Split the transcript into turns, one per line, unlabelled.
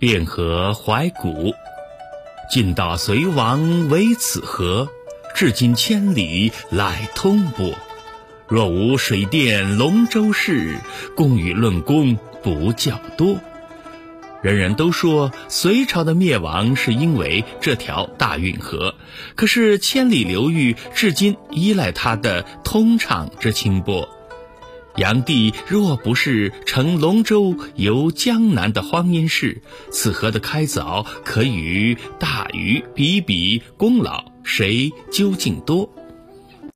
汴河怀古，晋道隋王为此河，至今千里来通波。若无水电龙舟事，公与论功不较多。人人都说隋朝的灭亡是因为这条大运河，可是千里流域至今依赖它的通畅之清波。炀帝若不是乘龙舟游江南的荒淫事，此河的开凿可与大禹比比功劳，谁究竟多？